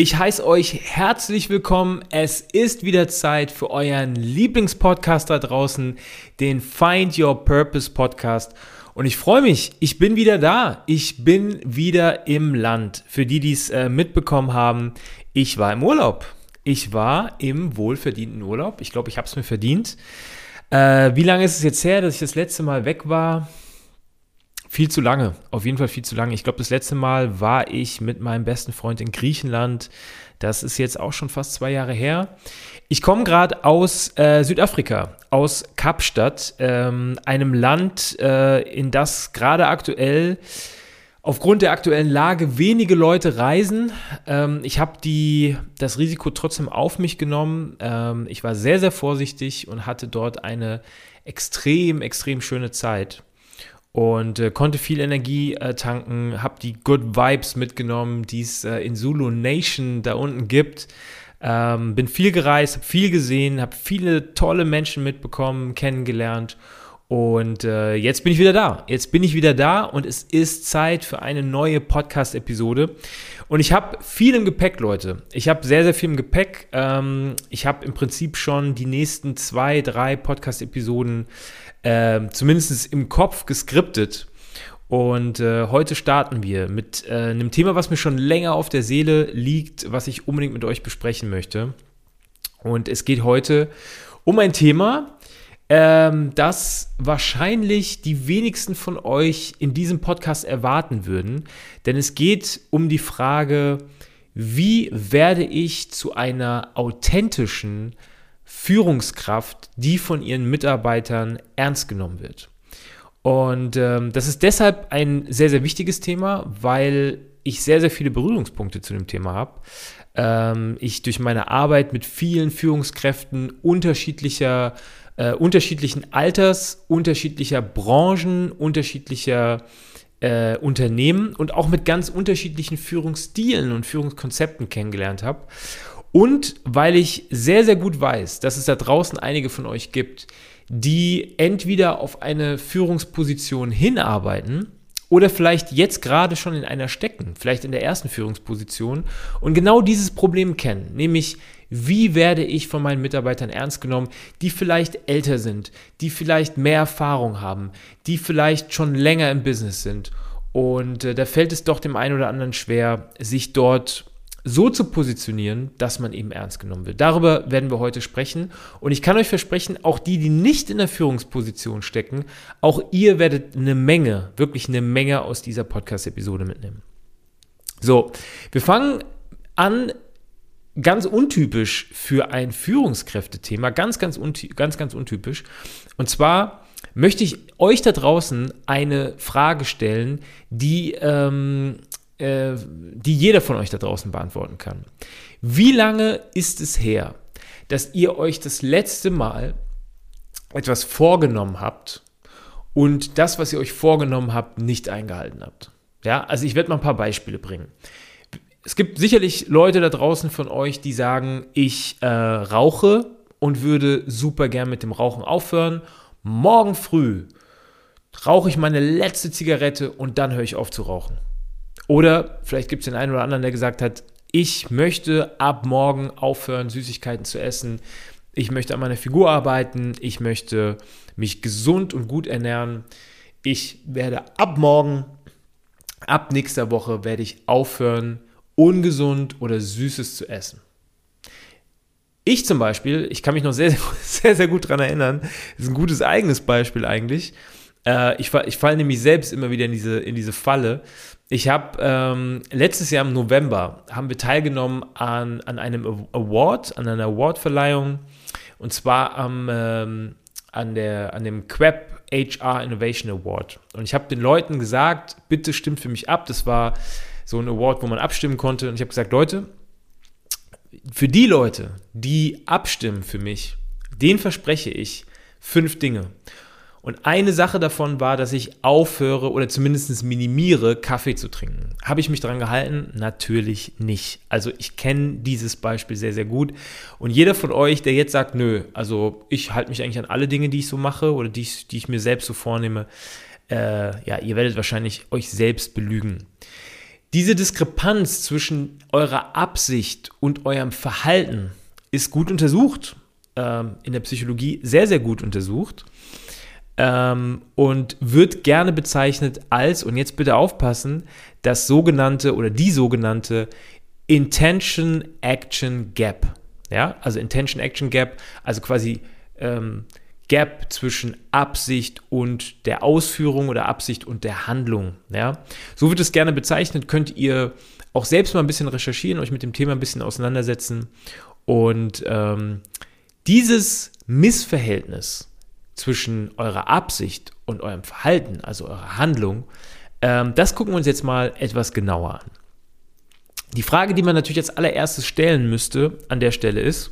Ich heiße euch herzlich willkommen. Es ist wieder Zeit für euren Lieblingspodcast da draußen, den Find Your Purpose Podcast. Und ich freue mich, ich bin wieder da. Ich bin wieder im Land. Für die, die es äh, mitbekommen haben, ich war im Urlaub. Ich war im wohlverdienten Urlaub. Ich glaube, ich habe es mir verdient. Äh, wie lange ist es jetzt her, dass ich das letzte Mal weg war? Viel zu lange, auf jeden Fall viel zu lange. Ich glaube, das letzte Mal war ich mit meinem besten Freund in Griechenland. Das ist jetzt auch schon fast zwei Jahre her. Ich komme gerade aus äh, Südafrika, aus Kapstadt, ähm, einem Land, äh, in das gerade aktuell aufgrund der aktuellen Lage wenige Leute reisen. Ähm, ich habe das Risiko trotzdem auf mich genommen. Ähm, ich war sehr, sehr vorsichtig und hatte dort eine extrem, extrem schöne Zeit und äh, konnte viel Energie äh, tanken, habe die Good Vibes mitgenommen, die es äh, in Zulu Nation da unten gibt. Ähm, bin viel gereist, habe viel gesehen, habe viele tolle Menschen mitbekommen, kennengelernt. Und äh, jetzt bin ich wieder da. Jetzt bin ich wieder da und es ist Zeit für eine neue Podcast-Episode. Und ich habe viel im Gepäck, Leute. Ich habe sehr, sehr viel im Gepäck. Ähm, ich habe im Prinzip schon die nächsten zwei, drei Podcast-Episoden äh, zumindest im Kopf geskriptet. Und äh, heute starten wir mit äh, einem Thema, was mir schon länger auf der Seele liegt, was ich unbedingt mit euch besprechen möchte. Und es geht heute um ein Thema, ähm, das wahrscheinlich die wenigsten von euch in diesem Podcast erwarten würden. Denn es geht um die Frage, wie werde ich zu einer authentischen Führungskraft, die von ihren Mitarbeitern ernst genommen wird. Und ähm, das ist deshalb ein sehr, sehr wichtiges Thema, weil ich sehr, sehr viele Berührungspunkte zu dem Thema habe. Ähm, ich durch meine Arbeit mit vielen Führungskräften unterschiedlicher, äh, unterschiedlichen Alters, unterschiedlicher Branchen, unterschiedlicher äh, Unternehmen und auch mit ganz unterschiedlichen Führungsstilen und Führungskonzepten kennengelernt habe. Und weil ich sehr, sehr gut weiß, dass es da draußen einige von euch gibt, die entweder auf eine Führungsposition hinarbeiten oder vielleicht jetzt gerade schon in einer stecken, vielleicht in der ersten Führungsposition und genau dieses Problem kennen, nämlich wie werde ich von meinen Mitarbeitern ernst genommen, die vielleicht älter sind, die vielleicht mehr Erfahrung haben, die vielleicht schon länger im Business sind. Und äh, da fällt es doch dem einen oder anderen schwer, sich dort so zu positionieren, dass man eben ernst genommen wird. Darüber werden wir heute sprechen. Und ich kann euch versprechen, auch die, die nicht in der Führungsposition stecken, auch ihr werdet eine Menge, wirklich eine Menge aus dieser Podcast-Episode mitnehmen. So, wir fangen an ganz untypisch für ein Führungskräftethema, ganz, ganz, ganz, ganz untypisch. Und zwar möchte ich euch da draußen eine Frage stellen, die ähm, äh, die jeder von euch da draußen beantworten kann. Wie lange ist es her, dass ihr euch das letzte Mal etwas vorgenommen habt und das, was ihr euch vorgenommen habt, nicht eingehalten habt? Ja, also ich werde mal ein paar Beispiele bringen. Es gibt sicherlich Leute da draußen von euch, die sagen, ich äh, rauche und würde super gern mit dem Rauchen aufhören. Morgen früh rauche ich meine letzte Zigarette und dann höre ich auf zu rauchen. Oder vielleicht gibt es den einen oder anderen, der gesagt hat, ich möchte ab morgen aufhören, Süßigkeiten zu essen. Ich möchte an meiner Figur arbeiten. Ich möchte mich gesund und gut ernähren. Ich werde ab morgen, ab nächster Woche, werde ich aufhören, ungesund oder Süßes zu essen. Ich zum Beispiel, ich kann mich noch sehr, sehr, sehr gut daran erinnern, das ist ein gutes eigenes Beispiel eigentlich. Äh, ich, ich falle nämlich selbst immer wieder in diese, in diese Falle. Ich habe ähm, letztes Jahr im November haben wir teilgenommen an, an einem Award, an einer Awardverleihung und zwar am, ähm, an, der, an dem Queb HR Innovation Award. Und ich habe den Leuten gesagt, bitte stimmt für mich ab. Das war so ein Award, wo man abstimmen konnte. Und ich habe gesagt, Leute, für die Leute, die abstimmen für mich, denen verspreche ich fünf Dinge. Und eine Sache davon war, dass ich aufhöre oder zumindest minimiere, Kaffee zu trinken. Habe ich mich daran gehalten? Natürlich nicht. Also ich kenne dieses Beispiel sehr, sehr gut. Und jeder von euch, der jetzt sagt, nö, also ich halte mich eigentlich an alle Dinge, die ich so mache oder die ich, die ich mir selbst so vornehme, äh, ja, ihr werdet wahrscheinlich euch selbst belügen. Diese Diskrepanz zwischen eurer Absicht und eurem Verhalten ist gut untersucht, ähm, in der Psychologie sehr, sehr gut untersucht ähm, und wird gerne bezeichnet als, und jetzt bitte aufpassen, das sogenannte oder die sogenannte Intention Action Gap. Ja, also Intention Action Gap, also quasi ähm, Gap zwischen Absicht und der Ausführung oder Absicht und der Handlung. Ja? So wird es gerne bezeichnet. Könnt ihr auch selbst mal ein bisschen recherchieren, euch mit dem Thema ein bisschen auseinandersetzen. Und ähm, dieses Missverhältnis zwischen eurer Absicht und eurem Verhalten, also eurer Handlung, ähm, das gucken wir uns jetzt mal etwas genauer an. Die Frage, die man natürlich als allererstes stellen müsste an der Stelle ist,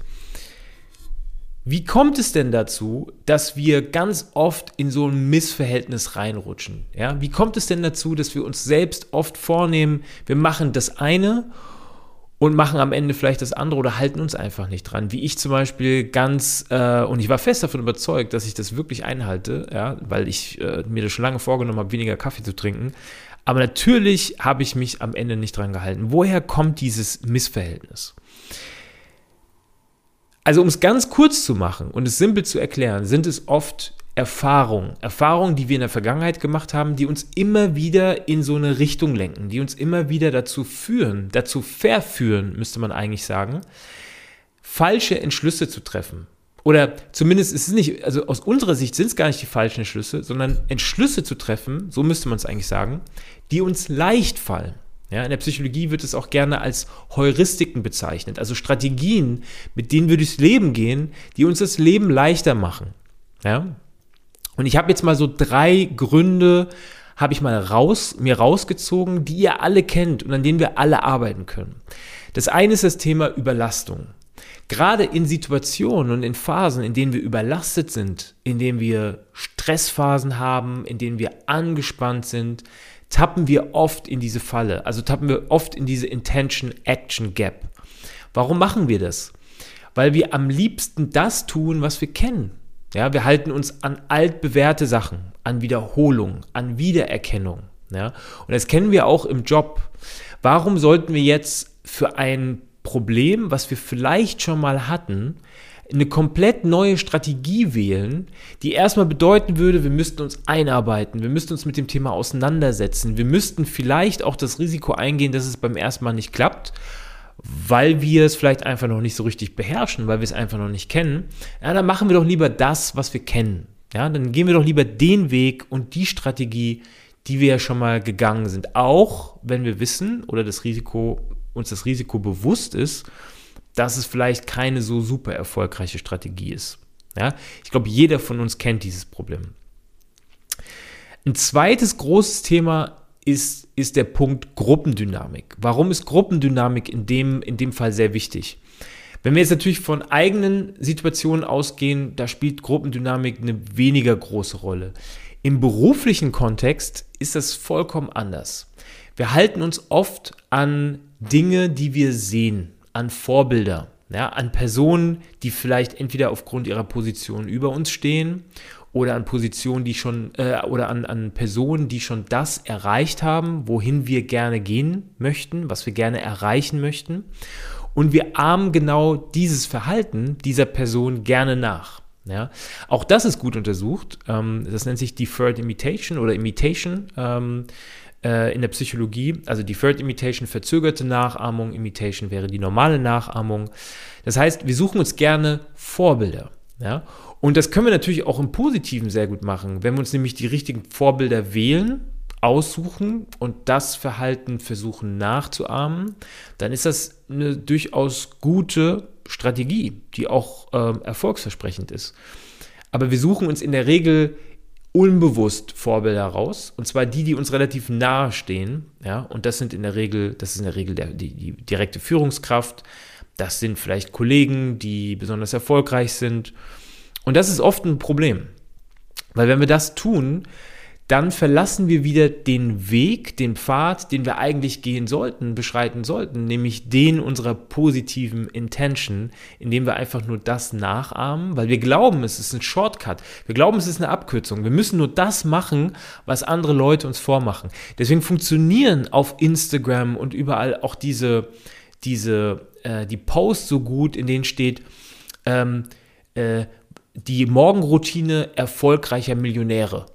wie kommt es denn dazu, dass wir ganz oft in so ein Missverhältnis reinrutschen? Ja, wie kommt es denn dazu, dass wir uns selbst oft vornehmen, wir machen das eine und machen am Ende vielleicht das andere oder halten uns einfach nicht dran? Wie ich zum Beispiel ganz, äh, und ich war fest davon überzeugt, dass ich das wirklich einhalte, ja, weil ich äh, mir das schon lange vorgenommen habe, weniger Kaffee zu trinken. Aber natürlich habe ich mich am Ende nicht dran gehalten. Woher kommt dieses Missverhältnis? Also um es ganz kurz zu machen und es simpel zu erklären, sind es oft Erfahrungen, Erfahrungen, die wir in der Vergangenheit gemacht haben, die uns immer wieder in so eine Richtung lenken, die uns immer wieder dazu führen, dazu verführen, müsste man eigentlich sagen, falsche Entschlüsse zu treffen. Oder zumindest ist es nicht, also aus unserer Sicht sind es gar nicht die falschen Entschlüsse, sondern Entschlüsse zu treffen, so müsste man es eigentlich sagen, die uns leicht fallen. Ja, in der Psychologie wird es auch gerne als Heuristiken bezeichnet, also Strategien, mit denen wir durchs Leben gehen, die uns das Leben leichter machen. Ja? Und ich habe jetzt mal so drei Gründe, habe ich mal raus, mir rausgezogen, die ihr alle kennt und an denen wir alle arbeiten können. Das eine ist das Thema Überlastung. Gerade in Situationen und in Phasen, in denen wir überlastet sind, in denen wir Stressphasen haben, in denen wir angespannt sind, tappen wir oft in diese Falle, also tappen wir oft in diese Intention-Action-Gap. Warum machen wir das? Weil wir am liebsten das tun, was wir kennen. Ja, wir halten uns an altbewährte Sachen, an Wiederholung, an Wiedererkennung. Ja, und das kennen wir auch im Job. Warum sollten wir jetzt für ein Problem, was wir vielleicht schon mal hatten, eine komplett neue Strategie wählen, die erstmal bedeuten würde, wir müssten uns einarbeiten, wir müssten uns mit dem Thema auseinandersetzen, wir müssten vielleicht auch das Risiko eingehen, dass es beim ersten Mal nicht klappt, weil wir es vielleicht einfach noch nicht so richtig beherrschen, weil wir es einfach noch nicht kennen, ja, dann machen wir doch lieber das, was wir kennen. Ja, dann gehen wir doch lieber den Weg und die Strategie, die wir ja schon mal gegangen sind. Auch wenn wir wissen oder das Risiko, uns das Risiko bewusst ist, dass es vielleicht keine so super erfolgreiche Strategie ist. Ja? Ich glaube, jeder von uns kennt dieses Problem. Ein zweites großes Thema ist, ist der Punkt Gruppendynamik. Warum ist Gruppendynamik in dem, in dem Fall sehr wichtig? Wenn wir jetzt natürlich von eigenen Situationen ausgehen, da spielt Gruppendynamik eine weniger große Rolle. Im beruflichen Kontext ist das vollkommen anders. Wir halten uns oft an Dinge, die wir sehen an Vorbilder, ja, an Personen, die vielleicht entweder aufgrund ihrer Position über uns stehen oder an Positionen, die schon äh, oder an, an Personen, die schon das erreicht haben, wohin wir gerne gehen möchten, was wir gerne erreichen möchten. Und wir ahmen genau dieses Verhalten dieser Person gerne nach. Ja, auch das ist gut untersucht. Ähm, das nennt sich Deferred Imitation oder Imitation. Ähm, äh, in der Psychologie. Also Deferred Imitation, verzögerte Nachahmung, Imitation wäre die normale Nachahmung. Das heißt, wir suchen uns gerne Vorbilder. Ja? Und das können wir natürlich auch im Positiven sehr gut machen, wenn wir uns nämlich die richtigen Vorbilder wählen, aussuchen und das Verhalten versuchen nachzuahmen, dann ist das eine durchaus gute Strategie, die auch äh, erfolgsversprechend ist. Aber wir suchen uns in der Regel unbewusst Vorbilder raus. Und zwar die, die uns relativ nahe stehen. Ja, und das sind in der Regel, das ist in der Regel der, die, die direkte Führungskraft. Das sind vielleicht Kollegen, die besonders erfolgreich sind. Und das ist oft ein Problem. Weil wenn wir das tun, dann verlassen wir wieder den Weg, den Pfad, den wir eigentlich gehen sollten, beschreiten sollten, nämlich den unserer positiven Intention, indem wir einfach nur das nachahmen, weil wir glauben, es ist ein Shortcut. Wir glauben, es ist eine Abkürzung. Wir müssen nur das machen, was andere Leute uns vormachen. Deswegen funktionieren auf Instagram und überall auch diese, diese, äh, die Posts so gut, in denen steht, ähm, äh, die Morgenroutine erfolgreicher Millionäre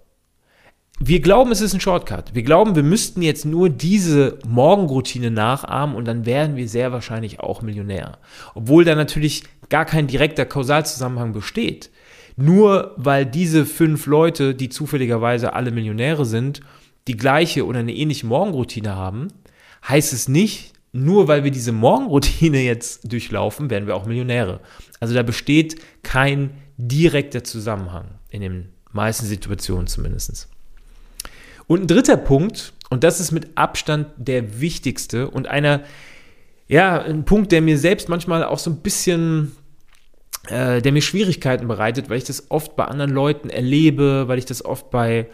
wir glauben, es ist ein Shortcut. Wir glauben, wir müssten jetzt nur diese Morgenroutine nachahmen und dann wären wir sehr wahrscheinlich auch Millionär. Obwohl da natürlich gar kein direkter Kausalzusammenhang besteht. Nur weil diese fünf Leute, die zufälligerweise alle Millionäre sind, die gleiche oder eine ähnliche Morgenroutine haben, heißt es nicht, nur weil wir diese Morgenroutine jetzt durchlaufen, werden wir auch Millionäre. Also da besteht kein direkter Zusammenhang in den meisten Situationen zumindest. Und ein dritter Punkt, und das ist mit Abstand der wichtigste und einer, ja, ein Punkt, der mir selbst manchmal auch so ein bisschen, äh, der mir Schwierigkeiten bereitet, weil ich das oft bei anderen Leuten erlebe, weil ich das oft bei,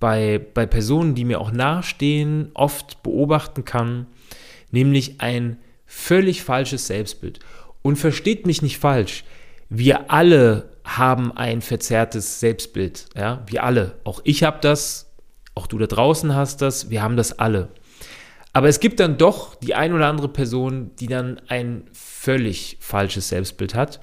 bei, bei Personen, die mir auch nahestehen, oft beobachten kann, nämlich ein völlig falsches Selbstbild. Und versteht mich nicht falsch, wir alle haben ein verzerrtes Selbstbild. Ja, wir alle. Auch ich habe das, auch du da draußen hast das, wir haben das alle. Aber es gibt dann doch die ein oder andere Person, die dann ein völlig falsches Selbstbild hat.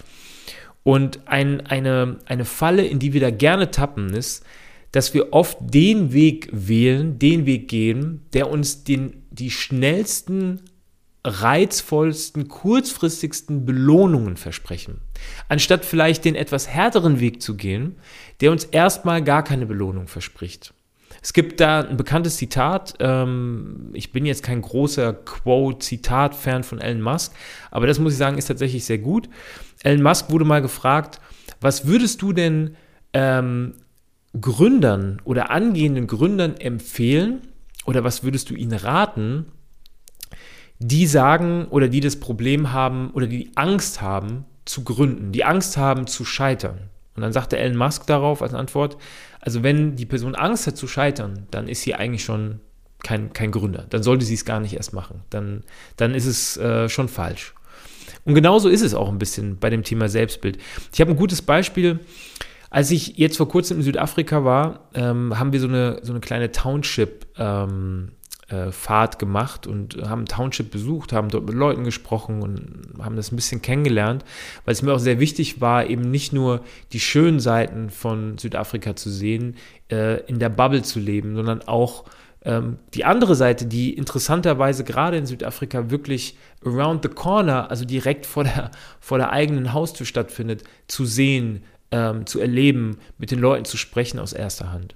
Und ein, eine, eine Falle, in die wir da gerne tappen, ist, dass wir oft den Weg wählen, den Weg gehen, der uns den, die schnellsten, reizvollsten, kurzfristigsten Belohnungen versprechen. Anstatt vielleicht den etwas härteren Weg zu gehen, der uns erstmal gar keine Belohnung verspricht. Es gibt da ein bekanntes Zitat. Ähm, ich bin jetzt kein großer Quote-Zitat-Fan von Elon Musk, aber das muss ich sagen, ist tatsächlich sehr gut. Elon Musk wurde mal gefragt, was würdest du denn ähm, Gründern oder angehenden Gründern empfehlen oder was würdest du ihnen raten, die sagen oder die das Problem haben oder die Angst haben zu gründen, die Angst haben zu scheitern? Und dann sagte Elon Musk darauf als Antwort, also wenn die Person Angst hat zu scheitern, dann ist sie eigentlich schon kein, kein Gründer. Dann sollte sie es gar nicht erst machen. Dann, dann ist es äh, schon falsch. Und genauso ist es auch ein bisschen bei dem Thema Selbstbild. Ich habe ein gutes Beispiel. Als ich jetzt vor kurzem in Südafrika war, ähm, haben wir so eine, so eine kleine Township ähm, äh, Fahrt gemacht und haben Township besucht, haben dort mit Leuten gesprochen und haben das ein bisschen kennengelernt, weil es mir auch sehr wichtig war, eben nicht nur die schönen Seiten von Südafrika zu sehen, äh, in der Bubble zu leben, sondern auch ähm, die andere Seite, die interessanterweise gerade in Südafrika wirklich around the corner, also direkt vor der, vor der eigenen Haustür stattfindet, zu sehen, ähm, zu erleben, mit den Leuten zu sprechen aus erster Hand.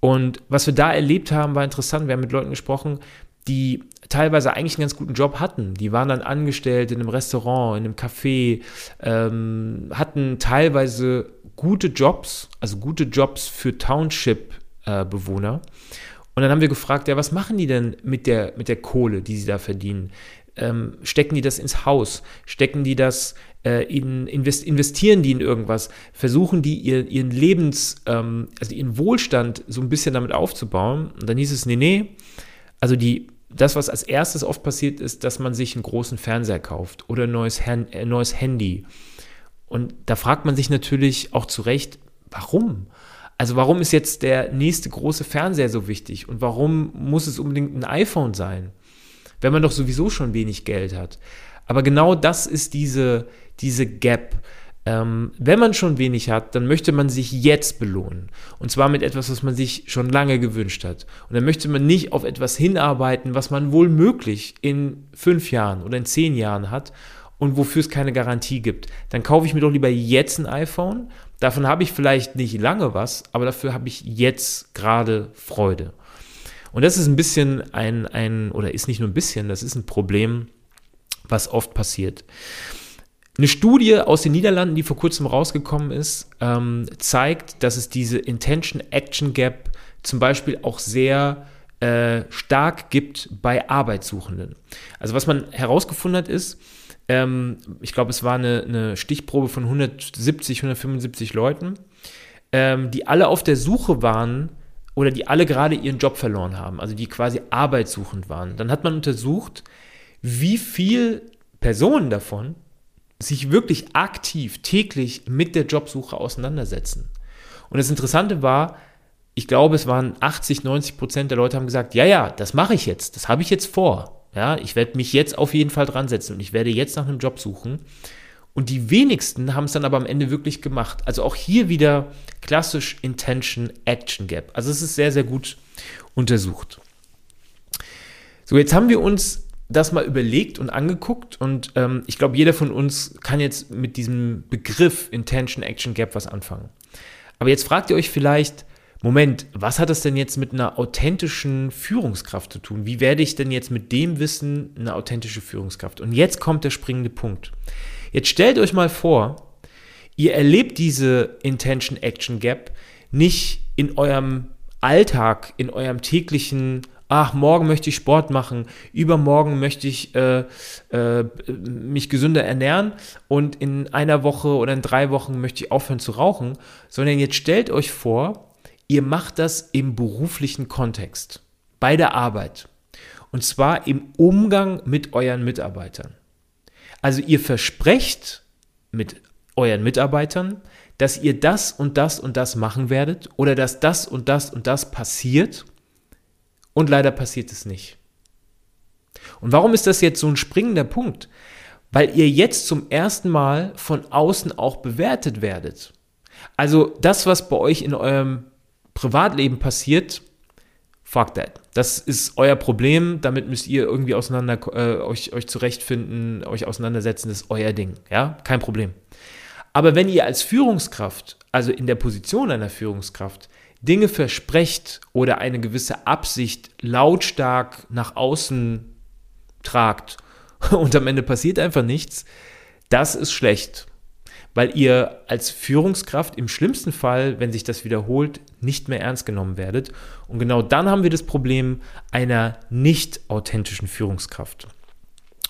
Und was wir da erlebt haben, war interessant. Wir haben mit Leuten gesprochen, die teilweise eigentlich einen ganz guten Job hatten. Die waren dann angestellt in einem Restaurant, in einem Café, ähm, hatten teilweise gute Jobs, also gute Jobs für Township-Bewohner. Äh, und dann haben wir gefragt, ja, was machen die denn mit der, mit der Kohle, die sie da verdienen? Ähm, stecken die das ins Haus? Stecken die das äh, in, invest, investieren die in irgendwas? Versuchen die ihr, ihren Lebens, ähm, also ihren Wohlstand so ein bisschen damit aufzubauen? Und dann hieß es, nee, nee, also die, das, was als erstes oft passiert ist, dass man sich einen großen Fernseher kauft oder ein neues, Hand, äh, neues Handy. Und da fragt man sich natürlich auch zu Recht, warum? Also warum ist jetzt der nächste große Fernseher so wichtig und warum muss es unbedingt ein iPhone sein? Wenn man doch sowieso schon wenig Geld hat. Aber genau das ist diese, diese Gap. Ähm, wenn man schon wenig hat, dann möchte man sich jetzt belohnen. Und zwar mit etwas, was man sich schon lange gewünscht hat. Und dann möchte man nicht auf etwas hinarbeiten, was man wohl möglich in fünf Jahren oder in zehn Jahren hat und wofür es keine Garantie gibt. Dann kaufe ich mir doch lieber jetzt ein iPhone. Davon habe ich vielleicht nicht lange was, aber dafür habe ich jetzt gerade Freude. Und das ist ein bisschen ein, ein, oder ist nicht nur ein bisschen, das ist ein Problem, was oft passiert. Eine Studie aus den Niederlanden, die vor kurzem rausgekommen ist, ähm, zeigt, dass es diese Intention-Action-Gap zum Beispiel auch sehr äh, stark gibt bei Arbeitssuchenden. Also was man herausgefunden hat, ist, ähm, ich glaube, es war eine, eine, Stichprobe von 170, 175 Leuten, ähm, die alle auf der Suche waren oder die alle gerade ihren Job verloren haben, also die quasi arbeitssuchend waren, dann hat man untersucht, wie viel Personen davon sich wirklich aktiv täglich mit der Jobsuche auseinandersetzen. Und das Interessante war, ich glaube, es waren 80, 90 Prozent der Leute haben gesagt, ja, ja, das mache ich jetzt, das habe ich jetzt vor. Ja, ich werde mich jetzt auf jeden Fall dran setzen und ich werde jetzt nach einem Job suchen. Und die wenigsten haben es dann aber am Ende wirklich gemacht. Also auch hier wieder klassisch Intention Action Gap. Also es ist sehr, sehr gut untersucht. So, jetzt haben wir uns das mal überlegt und angeguckt und ähm, ich glaube, jeder von uns kann jetzt mit diesem Begriff Intention Action Gap was anfangen. Aber jetzt fragt ihr euch vielleicht, Moment, was hat das denn jetzt mit einer authentischen Führungskraft zu tun? Wie werde ich denn jetzt mit dem Wissen eine authentische Führungskraft? Und jetzt kommt der springende Punkt. Jetzt stellt euch mal vor, ihr erlebt diese Intention Action Gap nicht in eurem Alltag, in eurem täglichen ach, morgen möchte ich Sport machen, übermorgen möchte ich äh, äh, mich gesünder ernähren und in einer Woche oder in drei Wochen möchte ich aufhören zu rauchen, sondern jetzt stellt euch vor, ihr macht das im beruflichen Kontext, bei der Arbeit. Und zwar im Umgang mit euren Mitarbeitern. Also ihr versprecht mit euren Mitarbeitern, dass ihr das und das und das machen werdet oder dass das und das und das passiert und leider passiert es nicht. Und warum ist das jetzt so ein springender Punkt? Weil ihr jetzt zum ersten Mal von außen auch bewertet werdet. Also das, was bei euch in eurem Privatleben passiert, fuck that. Das ist euer Problem, damit müsst ihr irgendwie auseinander, äh, euch, euch zurechtfinden, euch auseinandersetzen, das ist euer Ding. Ja, kein Problem. Aber wenn ihr als Führungskraft, also in der Position einer Führungskraft, Dinge versprecht oder eine gewisse Absicht lautstark nach außen tragt und am Ende passiert einfach nichts, das ist schlecht, weil ihr als Führungskraft im schlimmsten Fall, wenn sich das wiederholt, nicht mehr ernst genommen werdet. Und genau dann haben wir das Problem einer nicht authentischen Führungskraft.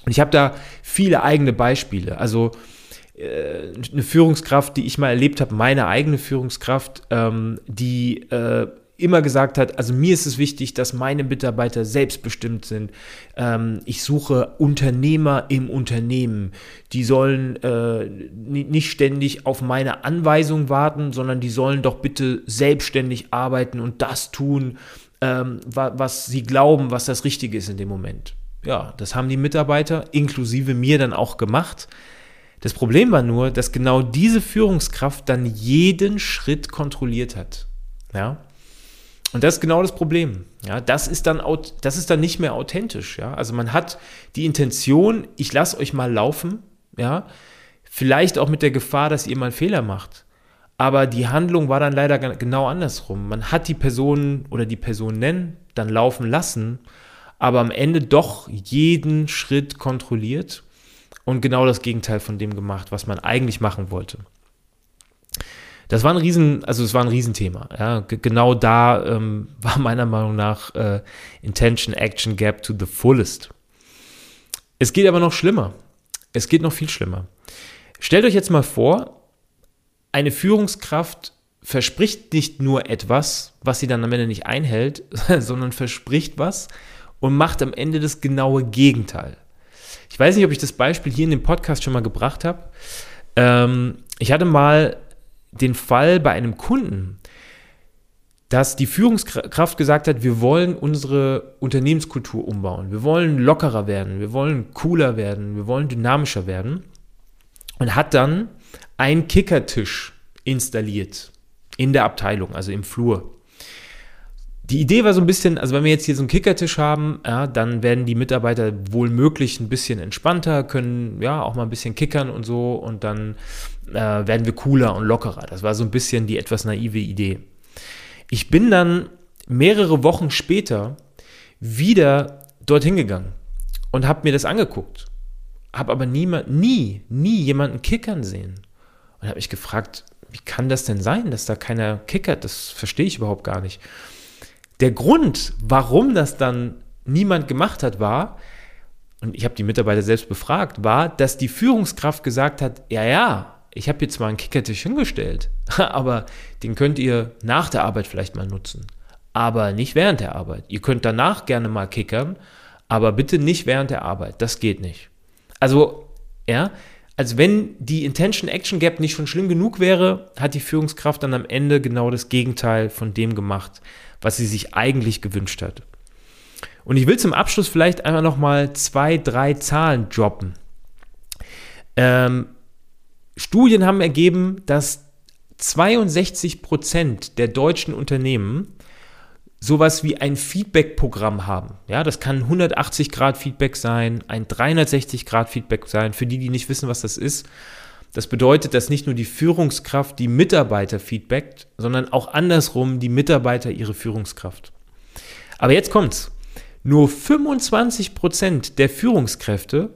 Und ich habe da viele eigene Beispiele. Also äh, eine Führungskraft, die ich mal erlebt habe, meine eigene Führungskraft, ähm, die äh, immer gesagt hat, also mir ist es wichtig, dass meine Mitarbeiter selbstbestimmt sind. Ähm, ich suche Unternehmer im Unternehmen. Die sollen äh, nicht ständig auf meine Anweisung warten, sondern die sollen doch bitte selbstständig arbeiten und das tun, ähm, was sie glauben, was das Richtige ist in dem Moment. Ja, das haben die Mitarbeiter inklusive mir dann auch gemacht. Das Problem war nur, dass genau diese Führungskraft dann jeden Schritt kontrolliert hat. Ja. Und das ist genau das Problem. Ja, das ist dann, das ist dann nicht mehr authentisch. Ja, also man hat die Intention, ich lasse euch mal laufen. Ja, vielleicht auch mit der Gefahr, dass ihr mal einen Fehler macht. Aber die Handlung war dann leider genau andersrum. Man hat die Person oder die Person nennen, dann laufen lassen, aber am Ende doch jeden Schritt kontrolliert und genau das Gegenteil von dem gemacht, was man eigentlich machen wollte. Das war ein Riesen, also es war ein Riesenthema. Ja. Genau da ähm, war meiner Meinung nach äh, Intention Action Gap to the fullest. Es geht aber noch schlimmer. Es geht noch viel schlimmer. Stellt euch jetzt mal vor, eine Führungskraft verspricht nicht nur etwas, was sie dann am Ende nicht einhält, sondern verspricht was und macht am Ende das genaue Gegenteil. Ich weiß nicht, ob ich das Beispiel hier in dem Podcast schon mal gebracht habe. Ähm, ich hatte mal den Fall bei einem Kunden, dass die Führungskraft gesagt hat, wir wollen unsere Unternehmenskultur umbauen. Wir wollen lockerer werden, wir wollen cooler werden, wir wollen dynamischer werden. Und hat dann einen Kickertisch installiert in der Abteilung, also im Flur die Idee war so ein bisschen, also wenn wir jetzt hier so einen Kickertisch haben, ja, dann werden die Mitarbeiter wohl möglich ein bisschen entspannter, können ja auch mal ein bisschen kickern und so und dann äh, werden wir cooler und lockerer. Das war so ein bisschen die etwas naive Idee. Ich bin dann mehrere Wochen später wieder dorthin gegangen und habe mir das angeguckt, habe aber niemand, nie, nie jemanden kickern sehen und habe mich gefragt, wie kann das denn sein, dass da keiner kickert? Das verstehe ich überhaupt gar nicht. Der Grund, warum das dann niemand gemacht hat, war, und ich habe die Mitarbeiter selbst befragt, war, dass die Führungskraft gesagt hat, ja, ja, ich habe jetzt mal einen Kickertisch hingestellt, aber den könnt ihr nach der Arbeit vielleicht mal nutzen. aber nicht während der Arbeit. Ihr könnt danach gerne mal kickern, aber bitte nicht während der Arbeit. Das geht nicht. Also, ja, als wenn die Intention-Action Gap nicht schon schlimm genug wäre, hat die Führungskraft dann am Ende genau das Gegenteil von dem gemacht, was sie sich eigentlich gewünscht hat. Und ich will zum Abschluss vielleicht einfach nochmal zwei, drei Zahlen droppen. Ähm, Studien haben ergeben, dass 62 Prozent der deutschen Unternehmen sowas wie ein Feedback-Programm haben. Ja, das kann 180 Grad Feedback sein, ein 360 Grad Feedback sein. Für die, die nicht wissen, was das ist, das bedeutet, dass nicht nur die Führungskraft die Mitarbeiter feedbackt, sondern auch andersrum die Mitarbeiter ihre Führungskraft. Aber jetzt kommt's. Nur 25 Prozent der Führungskräfte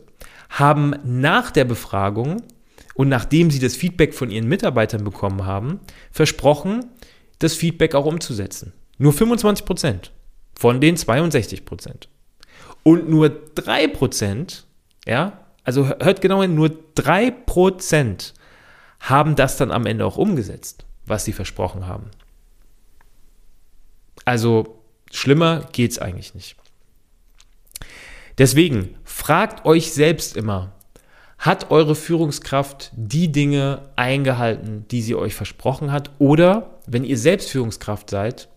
haben nach der Befragung und nachdem sie das Feedback von ihren Mitarbeitern bekommen haben, versprochen, das Feedback auch umzusetzen. Nur 25 Prozent von den 62 Prozent. Und nur 3 Prozent, ja, also hört genau hin, nur 3 Prozent haben das dann am Ende auch umgesetzt, was sie versprochen haben. Also schlimmer geht es eigentlich nicht. Deswegen fragt euch selbst immer, hat eure Führungskraft die Dinge eingehalten, die sie euch versprochen hat? Oder wenn ihr selbst Führungskraft seid,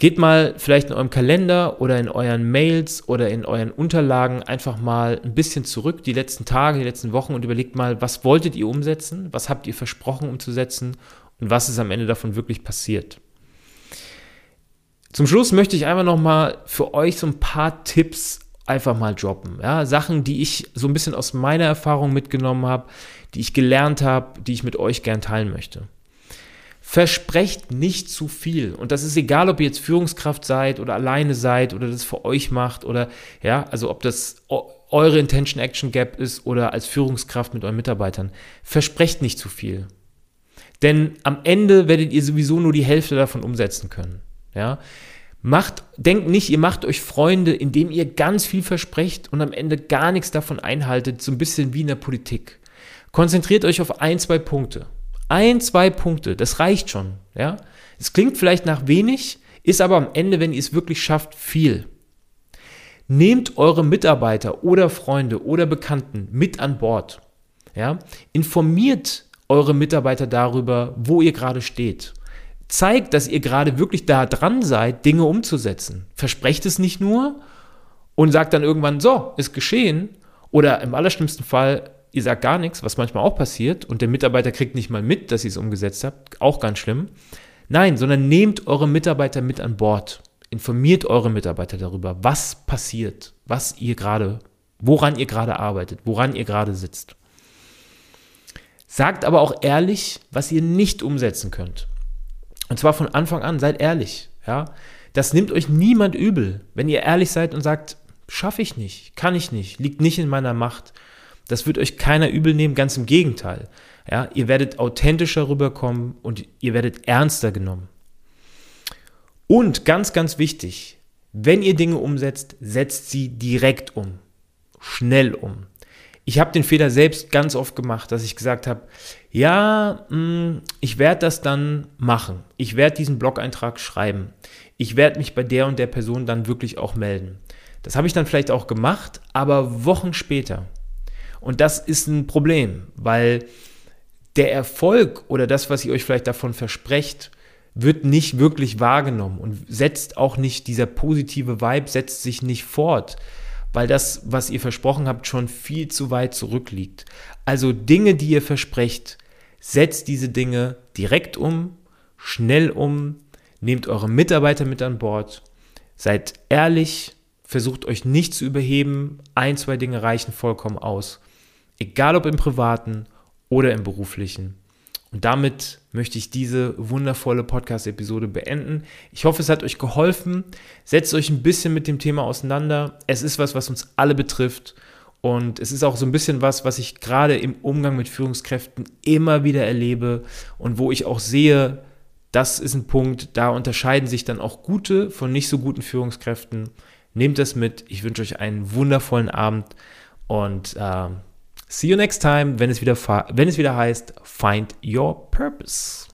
geht mal vielleicht in eurem Kalender oder in euren Mails oder in euren Unterlagen einfach mal ein bisschen zurück, die letzten Tage, die letzten Wochen und überlegt mal, was wolltet ihr umsetzen? Was habt ihr versprochen umzusetzen? Und was ist am Ende davon wirklich passiert? Zum Schluss möchte ich einfach nochmal für euch so ein paar Tipps einfach mal droppen. Ja, Sachen, die ich so ein bisschen aus meiner Erfahrung mitgenommen habe, die ich gelernt habe, die ich mit euch gern teilen möchte. Versprecht nicht zu viel. Und das ist egal, ob ihr jetzt Führungskraft seid oder alleine seid oder das für euch macht oder ja, also ob das eure Intention Action Gap ist oder als Führungskraft mit euren Mitarbeitern. Versprecht nicht zu viel. Denn am Ende werdet ihr sowieso nur die Hälfte davon umsetzen können. Ja? Macht, denkt nicht, ihr macht euch Freunde, indem ihr ganz viel versprecht und am Ende gar nichts davon einhaltet, so ein bisschen wie in der Politik. Konzentriert euch auf ein, zwei Punkte. Ein, zwei Punkte, das reicht schon. Ja? Es klingt vielleicht nach wenig, ist aber am Ende, wenn ihr es wirklich schafft, viel. Nehmt eure Mitarbeiter oder Freunde oder Bekannten mit an Bord. Ja? Informiert eure Mitarbeiter darüber, wo ihr gerade steht zeigt, dass ihr gerade wirklich da dran seid, Dinge umzusetzen. Versprecht es nicht nur und sagt dann irgendwann, so, ist geschehen. Oder im allerschlimmsten Fall, ihr sagt gar nichts, was manchmal auch passiert und der Mitarbeiter kriegt nicht mal mit, dass ihr es umgesetzt habt. Auch ganz schlimm. Nein, sondern nehmt eure Mitarbeiter mit an Bord. Informiert eure Mitarbeiter darüber, was passiert, was ihr gerade, woran ihr gerade arbeitet, woran ihr gerade sitzt. Sagt aber auch ehrlich, was ihr nicht umsetzen könnt. Und zwar von Anfang an, seid ehrlich. Ja? Das nimmt euch niemand übel, wenn ihr ehrlich seid und sagt, schaffe ich nicht, kann ich nicht, liegt nicht in meiner Macht. Das wird euch keiner übel nehmen, ganz im Gegenteil. Ja, ihr werdet authentischer rüberkommen und ihr werdet ernster genommen. Und ganz, ganz wichtig, wenn ihr Dinge umsetzt, setzt sie direkt um, schnell um ich habe den Fehler selbst ganz oft gemacht, dass ich gesagt habe, ja, mh, mm, ich werde das dann machen. Ich werde diesen Blog-Eintrag schreiben. Ich werde mich bei der und der Person dann wirklich auch melden. Das habe ich dann vielleicht auch gemacht, aber Wochen später. Und das ist ein Problem, weil der Erfolg oder das, was ihr euch vielleicht davon versprecht, wird nicht wirklich wahrgenommen und setzt auch nicht, dieser positive Vibe setzt sich nicht fort weil das, was ihr versprochen habt, schon viel zu weit zurückliegt. Also Dinge, die ihr versprecht, setzt diese Dinge direkt um, schnell um, nehmt eure Mitarbeiter mit an Bord, seid ehrlich, versucht euch nicht zu überheben, ein, zwei Dinge reichen vollkommen aus. Egal ob im privaten oder im beruflichen. Und damit möchte ich diese wundervolle Podcast-Episode beenden. Ich hoffe, es hat euch geholfen. Setzt euch ein bisschen mit dem Thema auseinander. Es ist was, was uns alle betrifft. Und es ist auch so ein bisschen was, was ich gerade im Umgang mit Führungskräften immer wieder erlebe und wo ich auch sehe, das ist ein Punkt, da unterscheiden sich dann auch gute von nicht so guten Führungskräften. Nehmt das mit. Ich wünsche euch einen wundervollen Abend und äh, See you next time, wenn es wieder, wenn es wieder heißt Find Your Purpose.